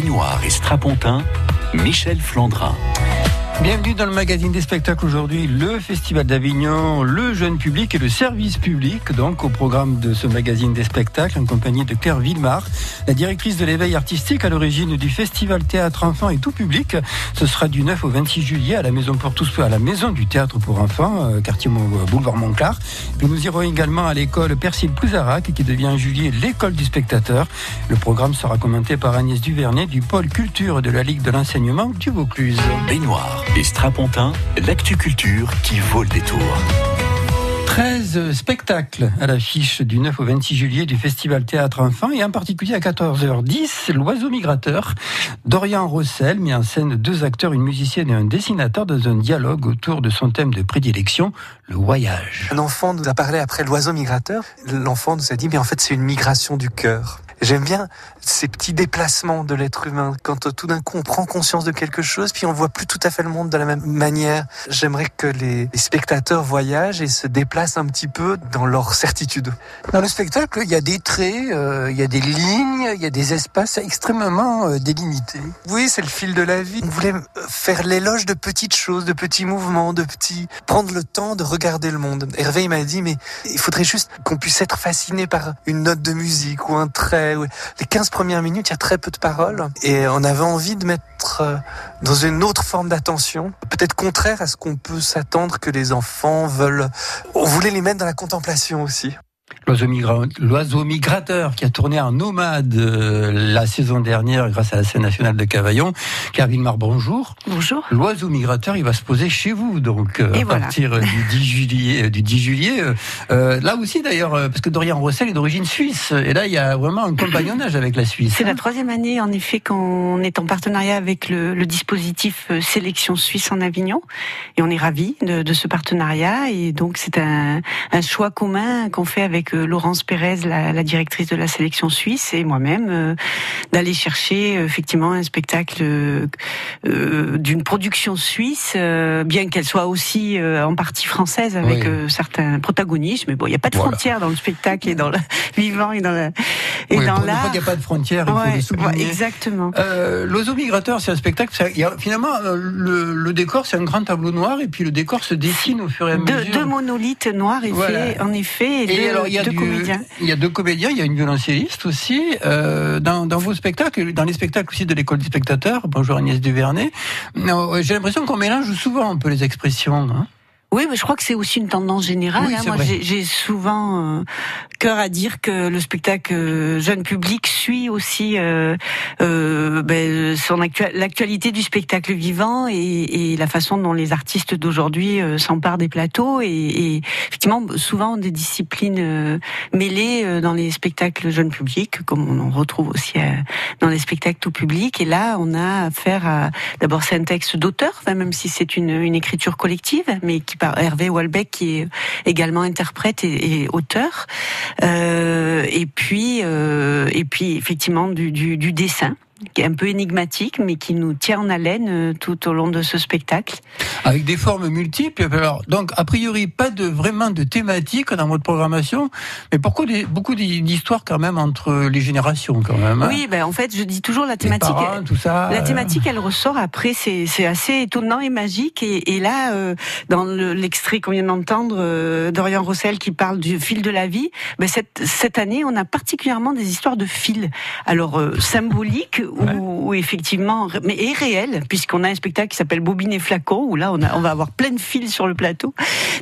Baignoire et Strapontin, Michel Flandrin. Bienvenue dans le magazine des spectacles aujourd'hui, le Festival d'Avignon, le jeune public et le service public, donc au programme de ce magazine des spectacles en compagnie de Claire Villemar, la directrice de l'éveil artistique à l'origine du Festival Théâtre Enfants et Tout Public. Ce sera du 9 au 26 juillet à la Maison pour tous, à la Maison du Théâtre pour Enfants, euh, quartier boulevard Montclar. nous irons également à l'école Persil Pouzarac qui devient en juillet l'école du spectateur. Le programme sera commenté par Agnès Duvernay du pôle culture de la Ligue de l'enseignement du Vaucluse. Baignoire et Strapontin, l'actu culture qui vaut le détour. 13 spectacles à l'affiche du 9 au 26 juillet du Festival Théâtre Enfant et en particulier à 14h10, L'Oiseau Migrateur. Dorian Rossel met en scène deux acteurs, une musicienne et un dessinateur dans un dialogue autour de son thème de prédilection, le voyage. Un enfant nous a parlé après L'Oiseau Migrateur. L'enfant nous a dit, mais en fait c'est une migration du cœur. J'aime bien ces petits déplacements de l'être humain, quand euh, tout d'un coup on prend conscience de quelque chose, puis on voit plus tout à fait le monde de la même manière. J'aimerais que les, spectateurs voyagent et se déplacent un petit peu dans leur certitude. Dans le spectacle, il y a des traits, euh, il y a des lignes, il y a des espaces extrêmement euh, délimités. Oui, c'est le fil de la vie. On voulait faire l'éloge de petites choses, de petits mouvements, de petits... prendre le temps de regarder le monde. Hervé m'a dit, mais il faudrait juste qu'on puisse être fasciné par une note de musique ou un trait les 15 premières minutes, il y a très peu de paroles. Et on avait envie de mettre euh, dans une autre forme d'attention, peut-être contraire à ce qu'on peut s'attendre que les enfants veulent. On voulait les mettre dans la contemplation aussi. L'oiseau migrateur qui a tourné en nomade euh, la saison dernière grâce à la scène nationale de Cavaillon. Carville Mar, bonjour. Bonjour. L'oiseau migrateur, il va se poser chez vous, donc euh, à partir du 10 juillet. Du 10 juillet euh, là aussi d'ailleurs, parce que Dorian Rossel est d'origine suisse, et là il y a vraiment un compagnonnage avec la Suisse. C'est la hein. troisième année en effet qu'on est en partenariat avec le, le, dispositif Sélection Suisse en Avignon, et on est ravis de, de ce partenariat, et donc c'est un, un choix commun qu'on fait avec Laurence Pérez, la, directrice de la sélection suisse, et moi-même, euh, d'aller chercher euh, effectivement un spectacle euh, d'une production suisse, bien qu'elle soit aussi en partie française avec certains protagonistes. Mais bon, il n'y a pas de frontières dans le spectacle et dans le vivant et dans la et dans l'art. Il n'y a pas de frontières, il faut le exactement. L'oiseau migrateur, c'est un spectacle. y a, finalement, le, décor, c'est un grand tableau noir, et puis le décor se dessine au fur et à mesure. Deux, monolithes noirs, en effet. Et, alors, il y a il y a deux comédiens, il y a une violoncelliste aussi. Euh, dans, dans, vos spectacles, dans les spectacles aussi de l'école des spectateurs, bonjour Agnès Duvernay, euh, j'ai l'impression qu'on mélange souvent un peu les expressions. Hein. Oui, mais je crois que c'est aussi une tendance générale. hein. Moi, j'ai souvent euh, cœur à dire que le spectacle euh, jeune public suit aussi euh, euh ben, son l'actualité du spectacle vivant et, et, la façon dont les artistes d'aujourd'hui s'emparent des plateaux et, et, effectivement souvent des disciplines mêlées dans les spectacles jeunes publics, comme on en retrouve aussi dans les spectacles tout public. Et là, on a affaire à d'abord c'est un texte d'auteur, même si c'est une, une écriture collective, mais qui par Hervé Walbeck qui est également interprète et, auteur. Euh, et puis euh, et puis effectivement du, dessin un peu énigmatique, mais qui nous tient en haleine euh, tout au long de ce spectacle. Avec des formes multiples. Alors, donc, a priori, pas de vraiment de thématique dans votre programmation, mais pourquoi des, beaucoup d'histoires quand même entre les générations quand même. Hein? Oui, ben en fait, je dis toujours la thématique. tout ça. La euh. thématique, elle ressort après. C'est assez étonnant et magique. Et, et là, euh, dans l'extrait qu'on vient d'entendre, euh, Dorian Rossel qui parle du fil de la vie, ben cette, cette année, on a particulièrement des histoires de fil. Alors symboliques où, effectivement, mais est réel, puisqu'on a un spectacle qui s'appelle Bobine et Flacon, où là on, a, on va avoir plein de fils sur le plateau,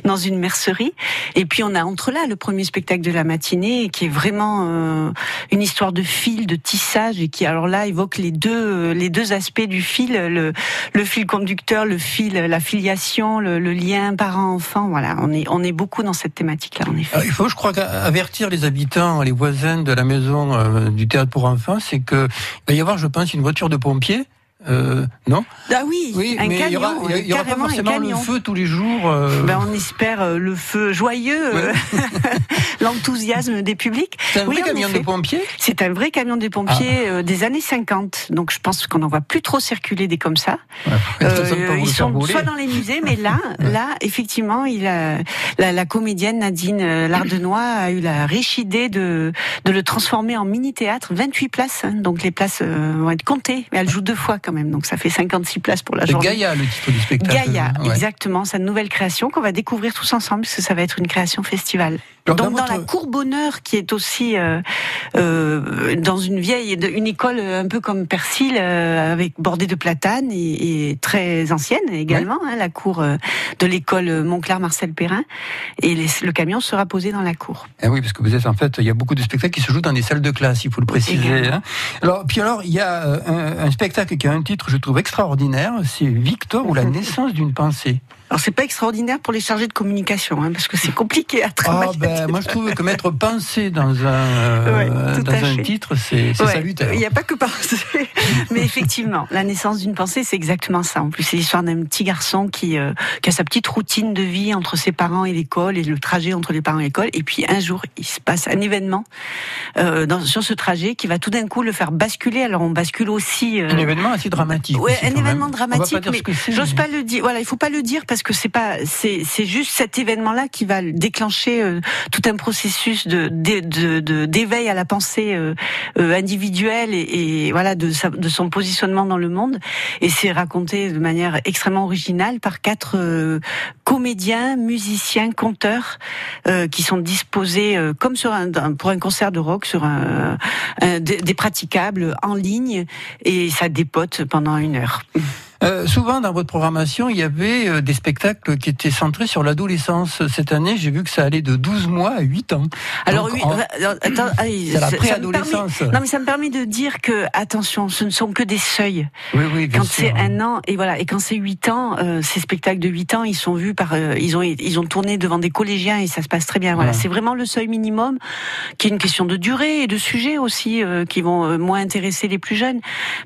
dans une mercerie. Et puis on a entre là le premier spectacle de la matinée, qui est vraiment euh, une histoire de fil, de tissage, et qui alors là évoque les deux, les deux aspects du fil, le, le fil conducteur, le fil, la filiation, le, lien parent-enfant. Voilà, on est, on est beaucoup dans cette thématique-là, en effet. il faut, je crois, avertir les habitants, les voisins de la maison euh, du théâtre pour enfants, c'est que il va y avoir, je pense, une voiture de pompiers euh, non? Ah oui, oui un mais camion, il y aura, il y aura pas forcément le feu tous les jours. Euh... Ben, on espère euh, le feu joyeux, euh, l'enthousiasme des publics. C'est un vrai camion de pompiers? C'est un vrai camion de pompiers des années 50. Donc je pense qu'on n'en voit plus trop circuler des comme ça. Ouais, ils sont soit dans les musées, mais là, là, effectivement, il a, la, la comédienne Nadine Lardenois a eu la riche idée de, de le transformer en mini-théâtre, 28 places. Hein. donc les places vont être comptées. Mais elle joue deux fois même. Donc ça fait 56 places pour la journée. Gaïa, le titre du spectacle. Gaïa, exactement, sa nouvelle création qu'on va découvrir tous ensemble, parce que ça va être une création festival. Donc dans, la cour Bonheur, qui est aussi euh, euh, dans une vieille, une école un peu comme Persil, euh, avec bordée de platanes et, très ancienne également, hein, la cour de l'école Montclair Marcel Perrin, et le camion sera posé dans la cour. Eh oui, parce que vous êtes en fait, il y a beaucoup de spectacles qui se jouent dans des salles de classe, il faut le préciser. Hein. Alors puis alors, il y a un, un spectacle qui a un titre, je trouve extraordinaire, c'est Victor ou la naissance d'une pensée. Alors c'est pas extraordinaire pour les chargés de communication, hein, parce que c'est compliqué à travailler. Ah, ben, moi je trouve que mettre pensée dans un, euh, dans un titre, c'est salutaire. Il n'y a pas que penser, mais effectivement, la naissance d'une pensée, c'est exactement ça. En plus, c'est l'histoire d'un petit garçon qui, euh, qui a sa petite routine de vie entre ses parents et l'école, et le trajet entre les parents et l'école. Et puis un jour, il se passe un événement euh, dans, sur ce trajet qui va tout d'un coup le faire basculer. Alors on bascule aussi. Un événement assez dramatique. Ouais, un événement dramatique, mais j'ose pas le dire. Voilà, il faut pas le dire parce parce que c'est pas, c'est, c'est juste cet événement-là qui va déclencher euh, tout un processus de, de, de, d'éveil à la pensée euh, euh, individuelle et, et, voilà de, sa, de son positionnement dans le monde. Et c'est raconté de manière extrêmement originale par quatre comédiens, musiciens, conteurs qui sont disposés comme sur un, pour un concert de rock sur un, un des praticables en ligne et ça dépote pendant une heure. Euh, souvent dans votre programmation, il y avait euh, des spectacles qui étaient centrés sur l'adolescence. Cette année, j'ai vu que ça allait de 12 mois à 8 ans. Alors oui, euh, attends, c'est la préadolescence. Non, mais ça me permet de dire que attention, ce ne sont que des seuils. Oui, oui, bien Quand c'est un an et voilà, et quand c'est 8 ans, ces spectacles de 8 ans, ils sont vus par ils ont ils ont tourné devant des collégiens et ça se passe très bien. Voilà, c'est vraiment le seuil minimum qui est une question de durée et de sujet aussi qui vont moins intéresser les plus jeunes.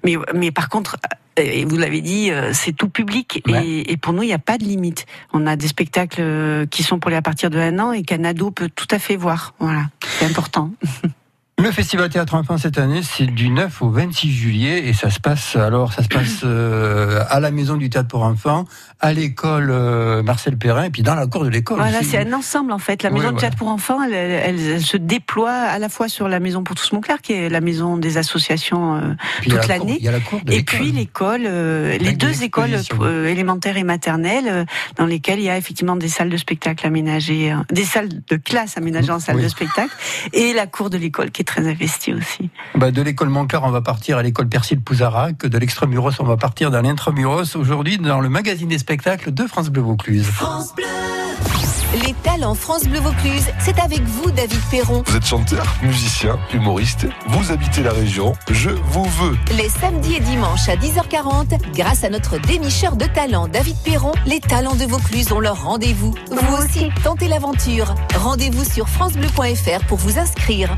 Mais mais par contre et vous l'avez dit, euh, c'est tout public et, pour nous, il n'y a pas de limite. On a des spectacles euh, qui sont pour les à partir de un an et qu'un ado peut tout à fait voir. Voilà, c'est important. Le Festival Théâtre Enfant cette année, c'est du 9 au 26 juillet et ça se passe alors ça se passe euh, à la Maison du Théâtre pour enfants, à l'école euh, Marcel Perrin et puis dans la cour de l'école. Voilà, c'est un ensemble en fait. La Maison du Théâtre pour enfants, elle, se déploie à la fois sur la Maison pour tous Montclair, qui est la maison des associations euh, toute l'année, et puis l'école, les deux écoles élémentaires et maternelles, dans lesquelles il y a effectivement des salles de spectacle aménagées, des salles de classe aménagées en salles de spectacle, et la cour de l'école qui est très investi aussi. Bah de l'école Montclair, on va partir à l'école Persil Pouzarac. De l'extramuros, on va partir dans l'intramuros. Aujourd'hui, dans le magazine des spectacles de France Bleu Vaucluse. France Bleu les talents France Bleu Vaucluse, c'est avec vous, David Perron. Vous êtes chanteur, musicien, humoriste. Vous habitez la région. Je vous veux. Les samedis et dimanches à 10h40, grâce à notre dénicheur de talents, David Perron, les talents de Vaucluse ont leur rendez-vous. Vous aussi, tentez l'aventure. Rendez-vous sur FranceBleu.fr pour vous inscrire.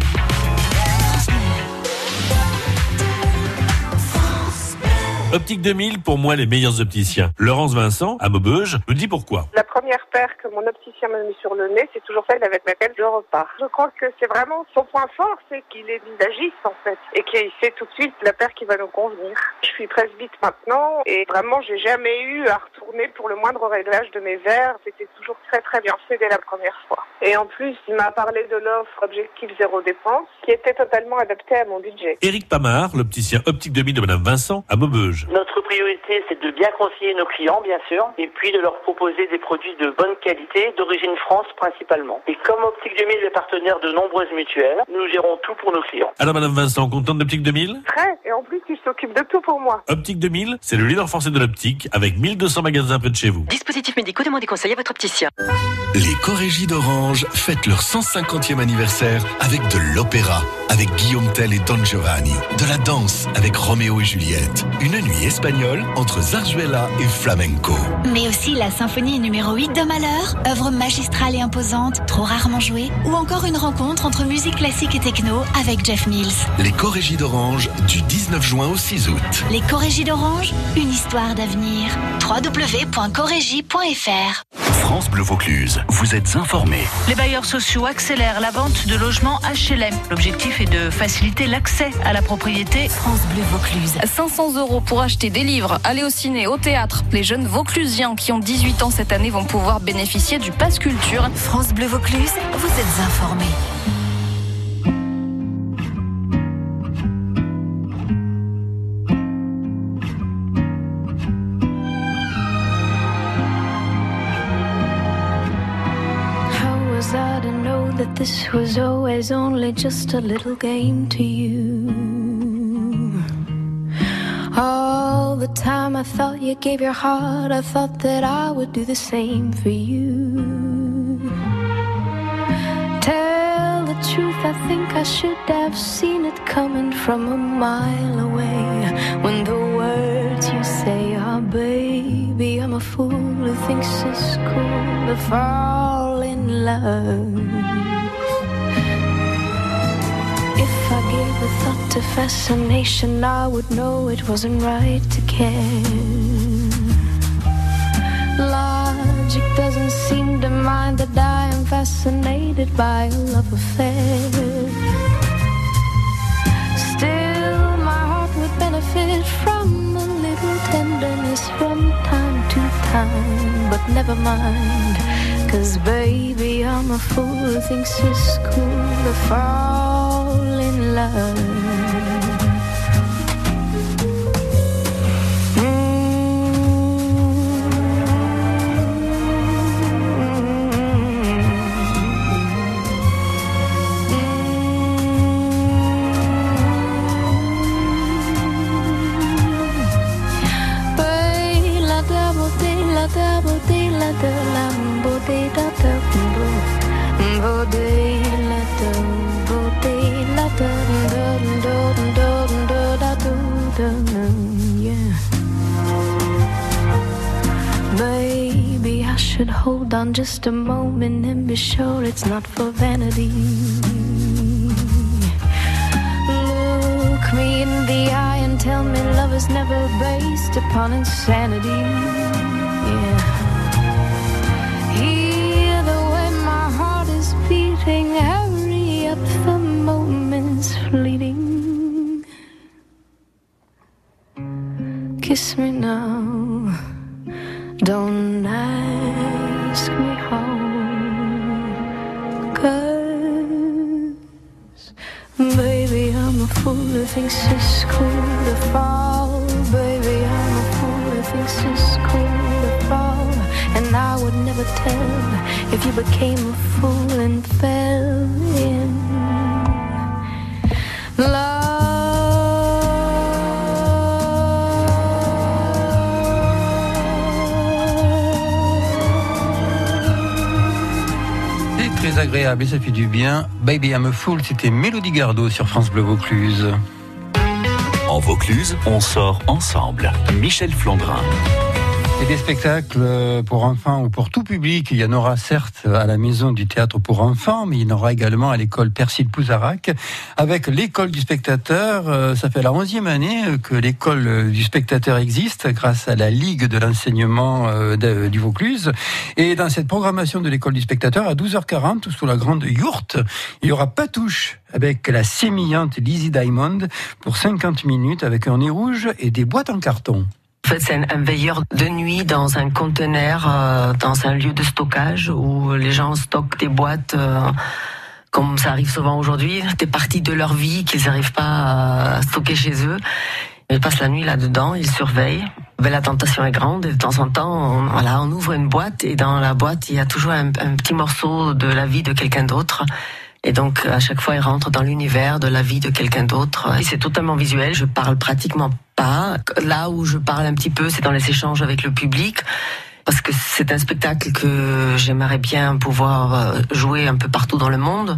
Optique 2000, pour moi, les meilleurs opticiens. Laurence Vincent, à Maubeuge, me dit pourquoi. La première paire que mon opticien m'a mis sur le nez, c'est toujours celle avec laquelle je repars. Je crois que c'est vraiment son point fort, c'est qu'il est visagiste, en fait, et qu'il sait tout de suite la paire qui va nous convenir. Je suis presbyte maintenant, et vraiment, j'ai jamais eu à retourner pour le moindre réglage de mes verres. C'était toujours très très bien fait dès la première fois. Et en plus, il m'a parlé de l'offre Objectif Zéro Dépense, qui était totalement adaptée à mon budget. Éric Pamard, l'opticien Optique 2000 de Madame Vincent, à Maubeuge. Notre priorité, c'est de bien conseiller nos clients, bien sûr, et puis de leur proposer des produits de bonne qualité, d'origine France principalement. Et comme Optique 2000 est partenaire de nombreuses mutuelles, nous gérons tout pour nos clients. Alors, Madame Vincent, contente d'Optique 2000 Très, et en plus, il s'occupe de tout pour moi. Optique 2000, c'est le leader français de l'optique, avec 1200 magasins près de chez vous. Dispositifs médicaux, demandez conseil à votre opticien. Les Corégies d'Orange fêtent leur 150e anniversaire avec de l'opéra, avec Guillaume Tell et Don Giovanni, de la danse avec Roméo et Juliette, une nuit espagnole espagnol entre zarzuela et flamenco. Mais aussi la symphonie numéro 8 de Malheur, œuvre magistrale et imposante, trop rarement jouée, ou encore une rencontre entre musique classique et techno avec Jeff Mills. Les Corégies d'Orange du 19 juin au 6 août. Les Corégies d'Orange, une histoire d'avenir. www.corégie.fr France Bleu Vaucluse, vous êtes informés. Les bailleurs sociaux accélèrent la vente de logements HLM. L'objectif est de faciliter l'accès à la propriété. France Bleu Vaucluse. 500 euros pour acheter des livres, aller au ciné, au théâtre. Les jeunes Vauclusiens qui ont 18 ans cette année vont pouvoir bénéficier du Pass Culture. France Bleu Vaucluse, vous êtes informés. This was always only just a little game to you? All the time I thought you gave your heart, I thought that I would do the same for you. Tell the truth, I think I should have seen it coming from a mile away. When the words you say are, baby, I'm a fool who thinks it's cool to fall in love. Thought to fascination, I would know it wasn't right to care. Logic doesn't seem to mind that I am fascinated by a love affair. Still, my heart would benefit from a little tenderness from time to time, but never mind. Cause baby, I'm a fool who thinks it's cool to fall in love. Should hold on just a moment and be sure it's not for vanity. Look me in the eye and tell me love is never based upon insanity. Me now, don't ask me how. Cause, baby, I'm a fool who thinks it's cool to fall. Baby, I'm a fool who thinks it's cool to fall. And I would never tell if you became a fool and fell in C'est agréable et ça fait du bien. Baby I'm a Fool, c'était Mélodie Gardot sur France Bleu Vaucluse. En Vaucluse, on sort ensemble. Michel Flandrin. Et des spectacles pour enfants ou pour tout public. Il y en aura certes à la maison du théâtre pour enfants, mais il y en aura également à l'école Persil Pouzarac. Avec l'école du spectateur, euh, ça fait la onzième année que l'école du spectateur existe grâce à la Ligue de l'enseignement euh, du Vaucluse. Et dans cette programmation de l'école du spectateur, à 12h40, sous la grande yourte, il y aura Patouche avec la sémillante Lizzie Diamond pour 50 minutes avec un nez rouge et des boîtes en carton. En fait, c'est un, veilleur de nuit dans un conteneur, euh, dans un lieu de stockage où les gens stockent des boîtes, euh, comme ça arrive souvent aujourd'hui, des parties de leur vie qu'ils n'arrivent pas à stocker chez eux. Ils passent la nuit là-dedans, ils surveillent. Mais la tentation est grande et de temps en temps, on, voilà, on ouvre une boîte et dans la boîte, il y a toujours un, un petit morceau de la vie de quelqu'un d'autre. Et donc, à chaque fois, ils rentrent dans l'univers de la vie de quelqu'un d'autre. Et c'est totalement visuel. Je parle pratiquement pas. Là où je parle un petit peu, c'est dans les échanges avec le public. Parce que c'est un spectacle que j'aimerais bien pouvoir euh, jouer un peu partout dans le monde.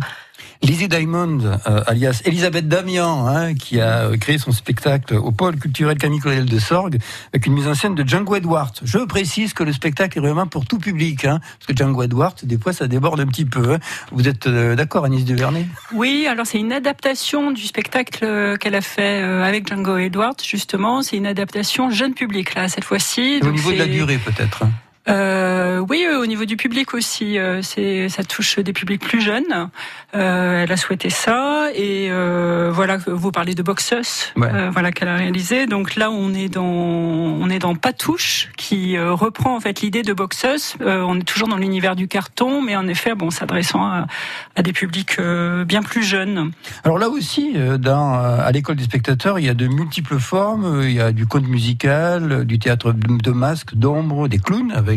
Lizzie Diamond, euh, alias Elisabeth Damian, hein, qui a euh, créé son spectacle au pôle culturel Camille de Sorgue, avec une mise en scène de Django Edwards. Je précise que le spectacle est vraiment pour tout public, hein, parce que Django Edwards, des fois, ça déborde un petit peu. Hein. Vous êtes euh, d'accord, Agnès Duvernay? Oui, alors c'est une adaptation du spectacle qu'elle a fait avec Django Edwards, justement. C'est une adaptation jeune public, là, cette fois-ci. Au niveau de la durée, peut-être hein? Euh, oui, euh, au niveau du public aussi, euh, c'est ça touche des publics plus jeunes. Euh, elle a souhaité ça et euh, voilà, vous parlez de Boxus, voilà qu'elle a réalisé. Donc là, on est dans on est dans Patouche qui reprend en fait l'idée de Boxus. on est toujours dans l'univers du carton, mais en effet, bon, s'adressant à, à, des publics bien plus jeunes. Alors là aussi, dans à l'école des spectateurs, il y a de multiples formes. Il y a du conte musical, du théâtre de masques, d'ombre, des clowns avec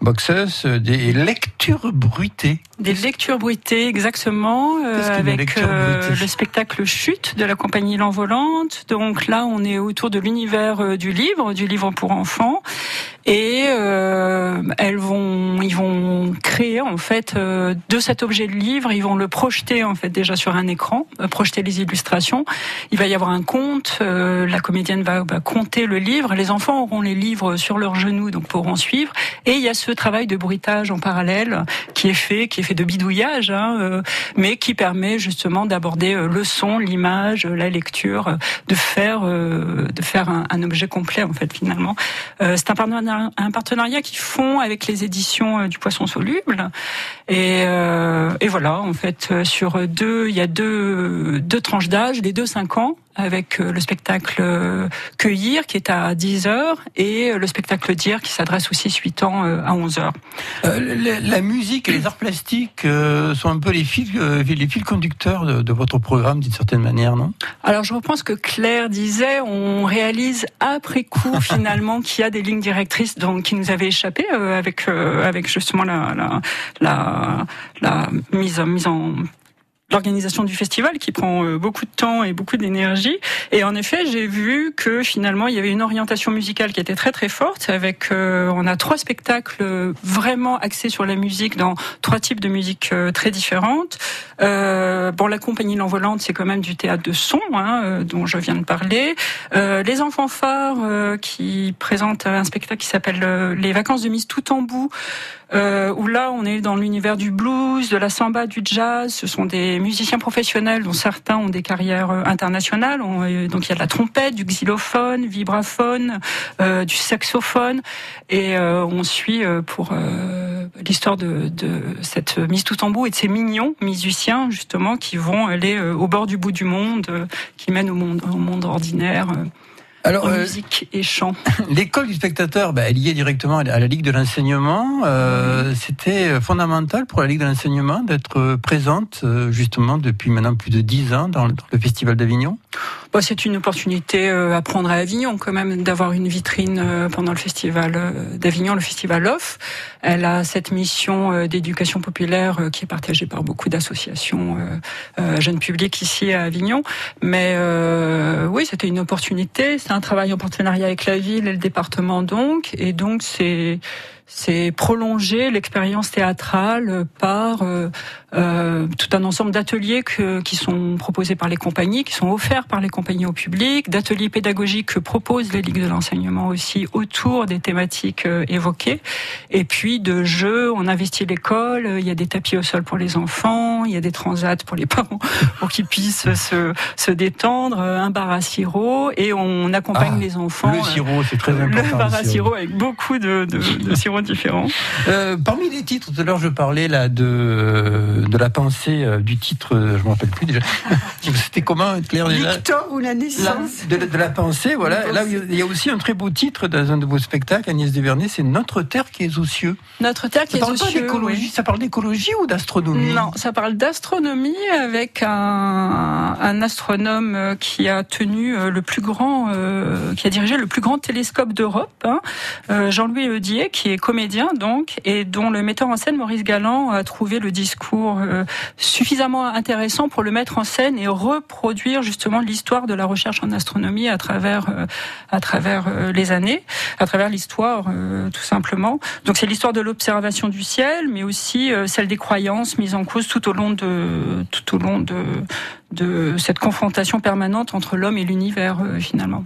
avec des lectures bruitées. Des lectures bruitées, exactement, euh, avec euh, le spectacle Chute de la compagnie L'Envolante. Donc là, on est autour de l'univers euh, du livre, du livre pour enfants, et elles vont, ils vont créer en fait de cet objet de livre, ils vont le projeter en fait déjà sur un écran, projeter les illustrations. Il va y avoir un conte, la comédienne va, va compter le livre, les enfants auront les livres sur leurs genoux, donc pourront suivre. Et il y a ce travail de bruitage en parallèle qui est fait, qui est de bidouillage, hein, euh, mais qui permet justement d'aborder euh, le son, l'image, la lecture, de faire, euh, de faire un, objet complet en fait finalement. c'est un partenariat, un partenariat qu'ils font avec les éditions du Poisson Soluble. Et, et voilà, en fait, sur deux, il y a deux, deux tranches d'âge, les deux 5 ans avec euh, le spectacle euh, Cueillir qui est à 10h et euh, le spectacle Dire qui s'adresse aussi 8 ans à 11h. la, musique et les arts plastiques sont un peu les fils, les fils conducteurs de, votre programme d'une certaine manière, non? Alors je reprends ce que Claire disait, on réalise après coup finalement qu'il y a des lignes directrices donc, qui nous avaient échappé avec, avec justement la, la, la, la mise, mise en l'organisation du festival qui prend euh, beaucoup de temps et beaucoup d'énergie. Et en effet, j'ai vu que finalement, il y avait une orientation musicale qui était très très forte. Avec, euh, on a trois spectacles vraiment axés sur la musique dans trois types de musique euh, très différentes. Euh, bon, la compagnie L'Envolante, c'est quand même du théâtre de son, hein, dont je viens de parler. les enfants phares qui présentent un spectacle qui s'appelle Les vacances de Miss Tout en bout. Euh, où là on est dans l'univers du blues, de la samba, du jazz. Ce sont des musiciens professionnels dont certains ont des carrières euh, internationales. Euh, donc il y a de la trompette, du xylophone, vibraphone, euh, du saxophone, et euh, on suit pour l'histoire de, de, cette mise tout en bout et de ces mignons musiciens justement qui vont aller au bord du bout du monde, qui mènent au monde, au monde ordinaire. Alors, euh, musique et chant. L'école du spectateur, bah, elle est directement à la Ligue de l'enseignement. Euh, C'était fondamental pour la Ligue de l'enseignement d'être présente euh, justement depuis maintenant plus de dix ans dans le Festival d'Avignon. Bah, c'est une opportunité euh, à prendre à Avignon quand même d'avoir une vitrine euh, pendant le festival euh, d'Avignon, le festival OFF. Elle a cette mission d'éducation populaire qui est partagée par beaucoup d'associations jeunes publics ici à Avignon. Mais oui, c'était une opportunité. C'est un travail en partenariat avec la ville et le département donc, et donc c'est c'est prolonger l'expérience théâtrale par euh, euh, tout un ensemble d'ateliers qui sont proposés par les compagnies, qui sont offerts par les compagnies au public, d'ateliers pédagogiques que proposent les ligues de l'enseignement aussi autour des thématiques euh, évoquées, et puis de jeux. On investit l'école, il y a des tapis au sol pour les enfants, il y a des transats pour les parents pour qu'ils puissent se, se détendre, un bar à sirop, et on accompagne ah, les enfants. Le sirop, c'est très important. Le bar à sirop avec beaucoup de, de, de sirop différents. Euh, parmi les titres, tout à l'heure je parlais là de, de la pensée euh, du titre, euh, je ne me rappelle plus déjà. C'était comment, Claire déjà Victor ou la naissance de, la pensée, voilà. Là, il y a aussi un très beau titre dans un de vos spectacles, Agnès Desvernay, c'est Notre Terre qui est aux cieux. Notre Terre qui est aux cieux. Ça parle d'écologie ou d'astronomie? Non, ça parle d'astronomie avec un, un, astronome qui a tenu le plus grand, qui a dirigé le plus grand télescope d'Europe, hein. Jean-Louis Eudier, qui est comédien donc, et dont le metteur en scène Maurice Galland a trouvé le discours euh, suffisamment intéressant pour le mettre en scène et reproduire justement l'histoire de la recherche en astronomie à travers euh, à travers euh, les années, à travers l'histoire tout simplement. Donc c'est l'histoire de l'observation du ciel, mais aussi celle des croyances mises en cause tout au long de tout au long de de cette confrontation permanente entre l'homme et l'univers finalement.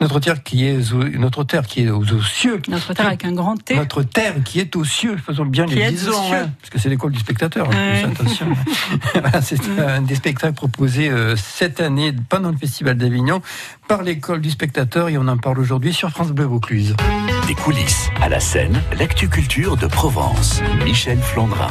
Notre terre qui est notre terre qui est aux, cieux. Notre terre avec un grand T. Notre terre qui est aux cieux. Faisons bien les disons, hein, parce que c'est l'école du spectateur. Hein, attention. c'est un des spectacles proposés euh, cette année pendant le Festival d'Avignon par l'école du spectateur et on en parle aujourd'hui sur France Bleu Vaucluse. Des coulisses à la scène, l'actu culture de Provence. Michel Flandrin.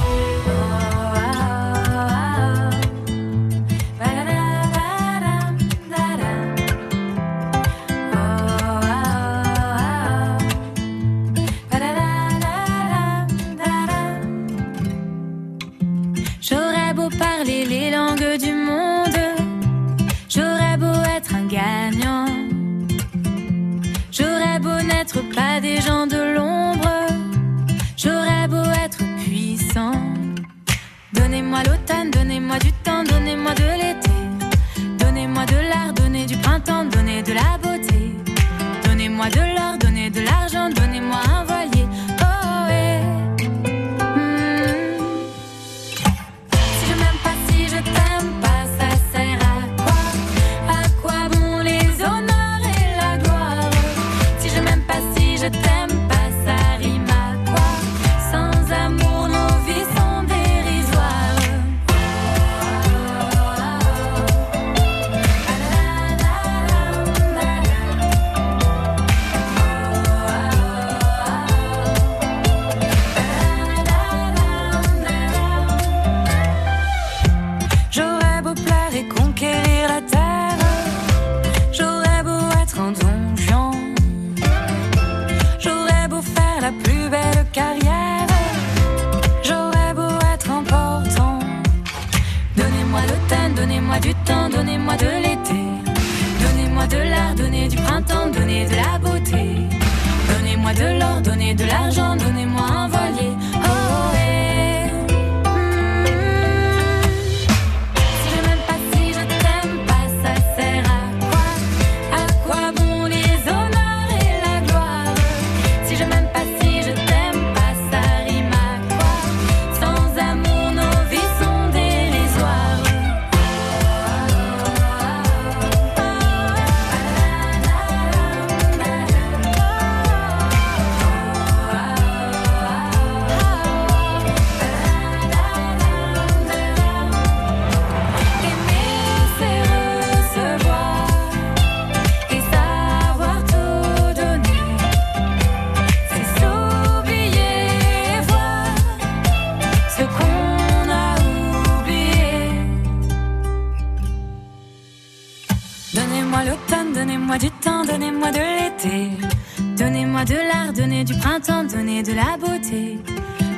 printemps, donnez de la beauté.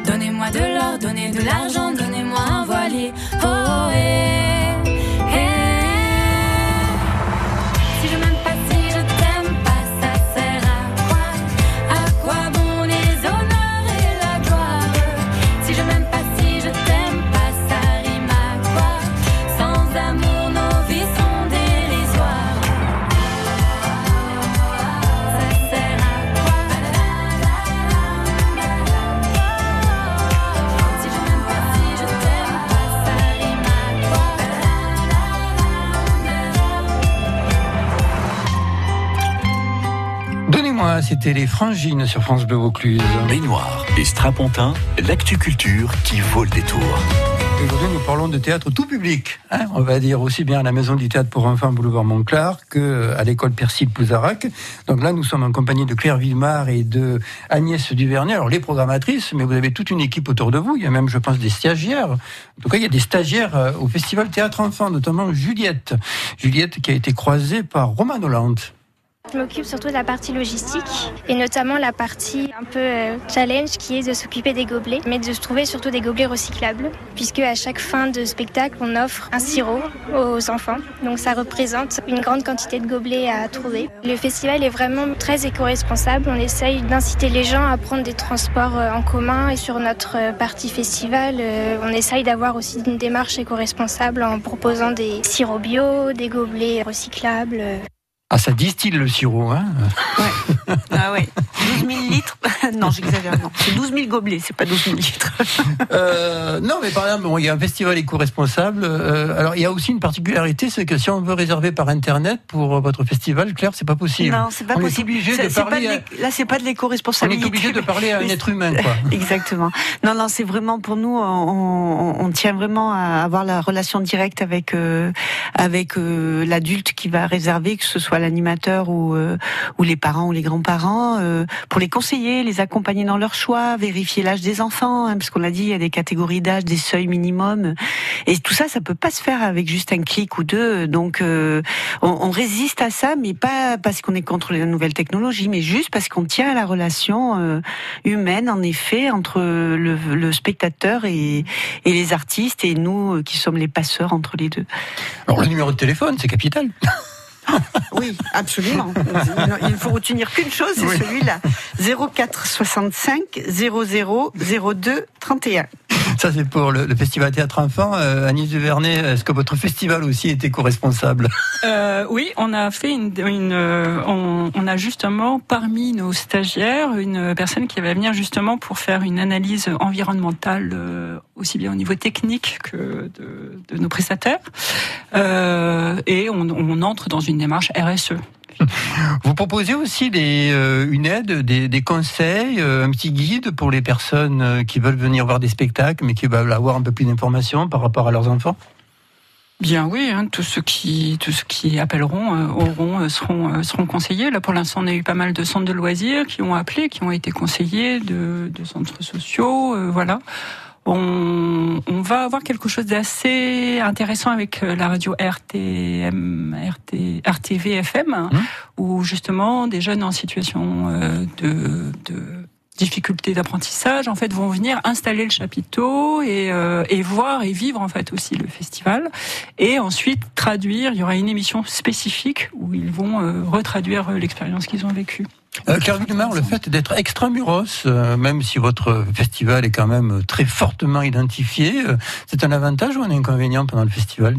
Donnez-moi de l'or, donnez de l'argent, donnez-moi un voilier. Oh, oh eh. C'était les frangines sur France Bleu Vaucluse. Baignoire et Strapontin, l'actu culture qui vaut le détour. Aujourd'hui, nous parlons de théâtre tout public. Hein. on va dire aussi bien à la Maison du Théâtre pour enfants Boulevard Montclar que à l'école Percy Pouzarac. Donc là, nous sommes en compagnie de Claire Villemar et de Agnès Duvernay. Alors, les programmatrices, mais vous avez toute une équipe autour de vous. Il y a même, je pense, des stagiaires. En tout cas, il y a des stagiaires euh, au Festival Théâtre Enfant, notamment Juliette. Juliette qui a été croisée par Romain Hollande. Je m'occupe surtout de la partie logistique et notamment la partie un peu euh, challenge qui est de s'occuper des gobelets, mais de se trouver surtout des gobelets recyclables, puisque à chaque fin de spectacle, on offre un sirop aux enfants. Donc ça représente une grande quantité de gobelets à trouver. Le festival est vraiment très éco-responsable. On essaye d'inciter les gens à prendre des transports euh, en commun et sur notre euh, partie festival, on essaye d'avoir aussi une démarche éco-responsable en proposant des sirops bio, des gobelets recyclables. Ah, ça distille le sirop, hein Ouais. Ah ouais. 12 000 litres. non, j'exagère. C'est 12 000 gobelets, c'est pas 12 000 litres. euh, non, mais par exemple, il y a un festival éco-responsable. Euh, alors, il y a aussi une particularité, c'est que si on veut réserver par Internet pour votre festival, Claire, c'est pas possible. Non, c'est pas on possible. Est obligé de parler de Là, c'est pas de l'éco-responsabilité. On est obligé de parler à un être humain, quoi. Exactement. Non, non, c'est vraiment pour nous, on, on, tient vraiment à avoir la relation directe avec euh, avec euh, l'adulte qui va réserver, que ce soit l'animateur ou euh, ou les parents ou les grands-parents, euh, pour les conseiller, les accompagner dans leur choix, vérifier l'âge des enfants, hein, parce qu'on l'a dit, il y a des catégories d'âge, des seuils minimums, et tout ça, ça peut pas se faire avec juste un clic ou deux. Donc, on, on, résiste à ça, mais pas parce qu'on est contre les nouvelles technologies, mais juste parce qu'on tient à la relation humaine, en effet, entre le, spectateur et les artistes et nous qui sommes les passeurs entre les deux. Alors le numéro de téléphone, c'est capital. Oui, absolument. Il ne faut retenir qu'une chose, c'est celui-là. 04 65 00 02 31. Ça, c'est pour le, Festival Théâtre Enfant. Euh, Agnès Duvernay, est-ce que votre festival aussi était co-responsable? Euh, Oui, on a fait une. Euh, on, a justement, parmi nos stagiaires, une personne qui va venir justement pour faire une analyse environnementale, euh, aussi bien au niveau technique que de, nos prestataires. et on, on entre dans une démarche RSE. Vous proposez aussi euh, une aide, des, conseils, euh, un petit guide pour les personnes euh, qui veulent venir voir des spectacles, mais qui veulent avoir un peu plus d'informations par rapport à leurs enfants? Bien oui, hein, tous ceux qui appelleront auront seront conseillés. Là pour l'instant, on a eu pas mal de centres de loisirs qui ont appelé, qui ont été conseillés de centres sociaux, voilà on, on, va avoir quelque chose d'assez intéressant avec euh, la radio RTM, RT, RTV FM, hein, mmh. où justement des jeunes en situation euh, de, de difficultés d'apprentissage en fait vont venir installer le chapiteau et, euh, et voir et vivre en fait aussi le festival. Et ensuite traduire. Il y aura une émission spécifique où ils vont retraduire l'expérience qu'ils ont vécue euh, le fait d'être extramuros, euh, même si votre festival est quand même très fortement identifié, euh, c'est un avantage ou un inconvénient pendant le festival?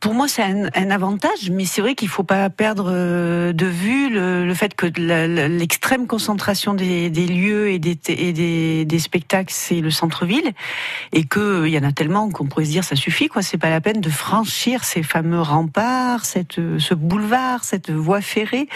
Pour, moi, c'est un, avantage, mais c'est vrai qu'il ne faut pas perdre euh, de vue le, fait que l'extrême concentration des, lieux et des, spectacles, c'est le centre-ville, et qu'il y en a tellement qu'on pourrait se dire ça suffit, quoi. C'est pas la peine de franchir ces fameux remparts, ce boulevard, cette voie ferrée,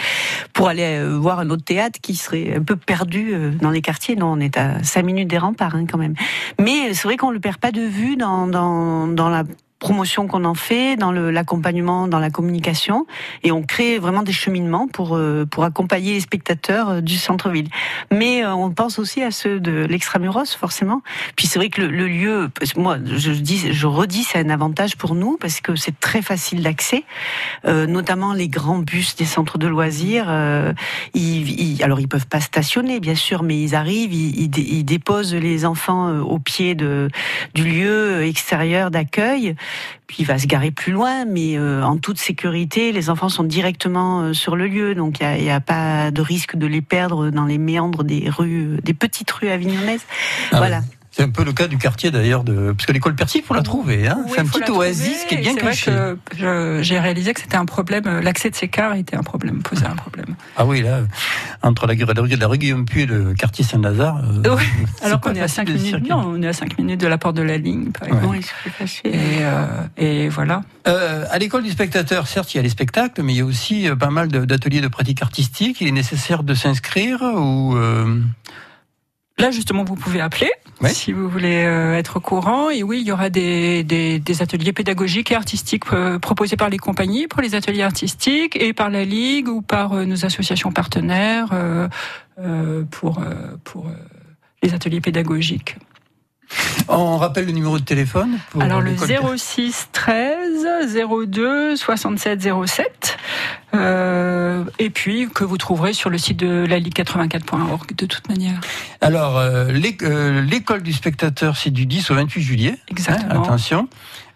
pour aller voir un autre théâtre qui serait un peu perdu euh, dans les quartiers. Non, on est à 5 minutes des remparts hein, quand même. Mais c'est vrai qu'on le perd pas de vue dans, dans la promotion qu'on en fait, dans l'accompagnement, dans la communication, et on crée vraiment des cheminements pour euh, pour accompagner les spectateurs euh, du centre-ville. Mais euh, on pense aussi à ceux de l'extramuros, forcément. Puis c'est vrai que le, lieu, moi, je dis, je redis, c'est un avantage pour nous parce que c'est très facile d'accès, notamment les grands bus des centres de loisirs. ils, alors ils peuvent pas stationner, bien sûr, mais ils arrivent, ils, ils déposent les enfants au pied de du lieu extérieur d'accueil. Puis il va se garer plus loin, mais euh, en toute sécurité, les enfants sont directement euh, sur le lieu, donc il n'y a, pas de risque de les perdre dans les méandres des rues, des petites rues avignonnaises. Ah voilà. C'est un peu le cas du quartier d'ailleurs, de... parce que l'école Percy, il faut la trouver. Hein c'est un petit oasis qui est bien caché. J'ai réalisé que c'était un problème, euh, l'accès de ces cars était un problème, posait un problème. Ah oui, là, entre la, la, la rue Guillaume Puy et le quartier Saint-Lazare. Euh, alors qu'on est à 5 minutes, non, on est à 5 minutes de la porte de la ligne, par exemple. et, euh, et, voilà. Euh, à l'école du spectateur, certes, il y a les spectacles, mais il y a aussi pas mal d'ateliers de, pratique artistique. Il est nécessaire de s'inscrire ou Là, justement, vous pouvez appeler si vous voulez euh, être au courant. Et oui, il y aura des, des, ateliers pédagogiques et artistiques euh, proposés par les compagnies pour les ateliers artistiques et par la Ligue ou par euh, nos associations partenaires pour, pour les ateliers pédagogiques. On rappelle le numéro de téléphone Alors le 06 13 02 67 07 et puis que vous trouverez sur le site de la ligue84.org de toute manière. Alors euh, euh, l'école du spectateur c'est du 10 au 28 juillet. Hein, Exactement. attention.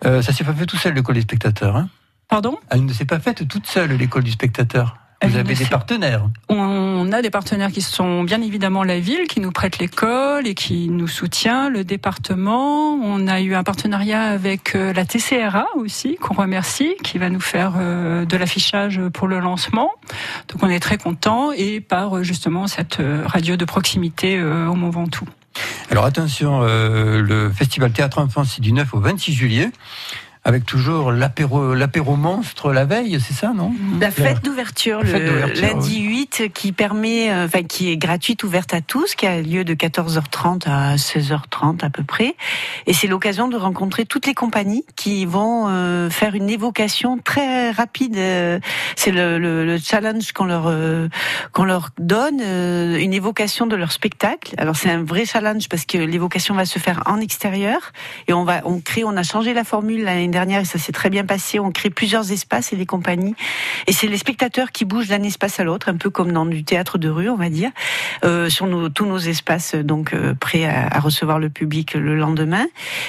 Euh, ça s'est pas fait tout seul l'école du spectateur. Hein Pardon? Elle ne s'est pas faite toute seule l'école du spectateur. Vous avez des partenaires On a des partenaires qui sont bien évidemment la ville, qui nous prête l'école et qui nous soutient, le département. On a eu un partenariat avec euh, la TCRA aussi, qu'on remercie, qui va nous faire euh, de l'affichage pour le lancement. Donc on est très content et par euh, justement cette radio de proximité au Mont Ventoux. Alors attention, le Festival Théâtre Enfant, c'est du 9 au 26 juillet avec toujours l'apéro, l'apéro monstre la veille, c'est ça, non? La fête d'ouverture, le lundi 8, qui permet, euh, enfin, qui est gratuite, ouverte à tous, qui a lieu de 14h30 à 16h30 à peu près. Et c'est l'occasion de rencontrer toutes les compagnies qui vont euh, faire une évocation très rapide. Euh, c'est le, le, le, challenge qu'on leur qu'on leur donne, une évocation de leur spectacle. Alors c'est un vrai challenge parce que l'évocation va se faire en extérieur et on va on crée, on a changé la formule l'année dernière et ça s'est très bien passé. On crée plusieurs espaces et des compagnies. Et c'est les spectateurs qui bougent d'un espace à l'autre, un peu comme dans du théâtre de rue, on va dire, euh, sur nos, tous nos espaces donc euh, prêts à, recevoir le public le lendemain.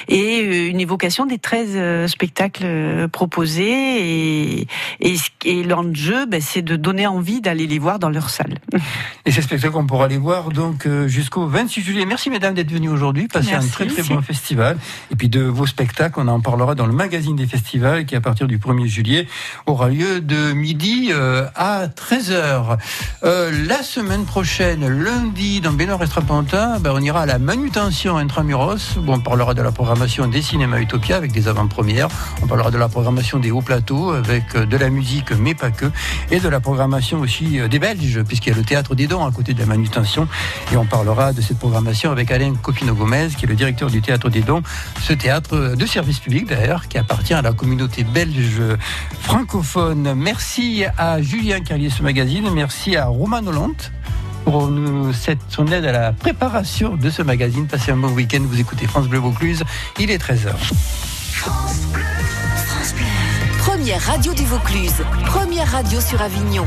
Et euh, une évocation des 13 euh, spectacles proposés. Et, et, et l'enjeu, ben, c'est de donner envie d'aller les voir dans leur salle. Et ces spectacles, on pourra les voir donc jusqu'au 26 juillet. Merci mesdames d'être venues aujourd'hui, passer un très très bon festival. Et puis de vos spectacles, on en parlera dans le magazine des festivals qui, à partir du 1er juillet, aura lieu de midi euh, à 13h. Euh, la semaine prochaine, lundi, dans Bénard Estrapantin, ben, on ira à la manutention intramuros. Bon, on parlera de la programmation des cinémas Utopia avec des avant-premières. On parlera de la programmation des hauts plateaux avec euh, de la musique, mais pas que. Et de la programmation aussi des Belges, puisqu'il y a le théâtre des dons à côté de la manutention. Et on parlera de cette programmation avec Alain Copino-Gomez, qui est le directeur du théâtre des dons. Ce théâtre de service public, d'ailleurs, qui a appartient à la communauté belge francophone. Merci à Julien qui a lié ce magazine. Merci à Roman Hollande pour nous, cette, son aide à la préparation de ce magazine. Passez un bon week-end. Vous écoutez France Bleu Vaucluse. Il est 13h. Première radio du Vaucluse. Première radio sur Avignon.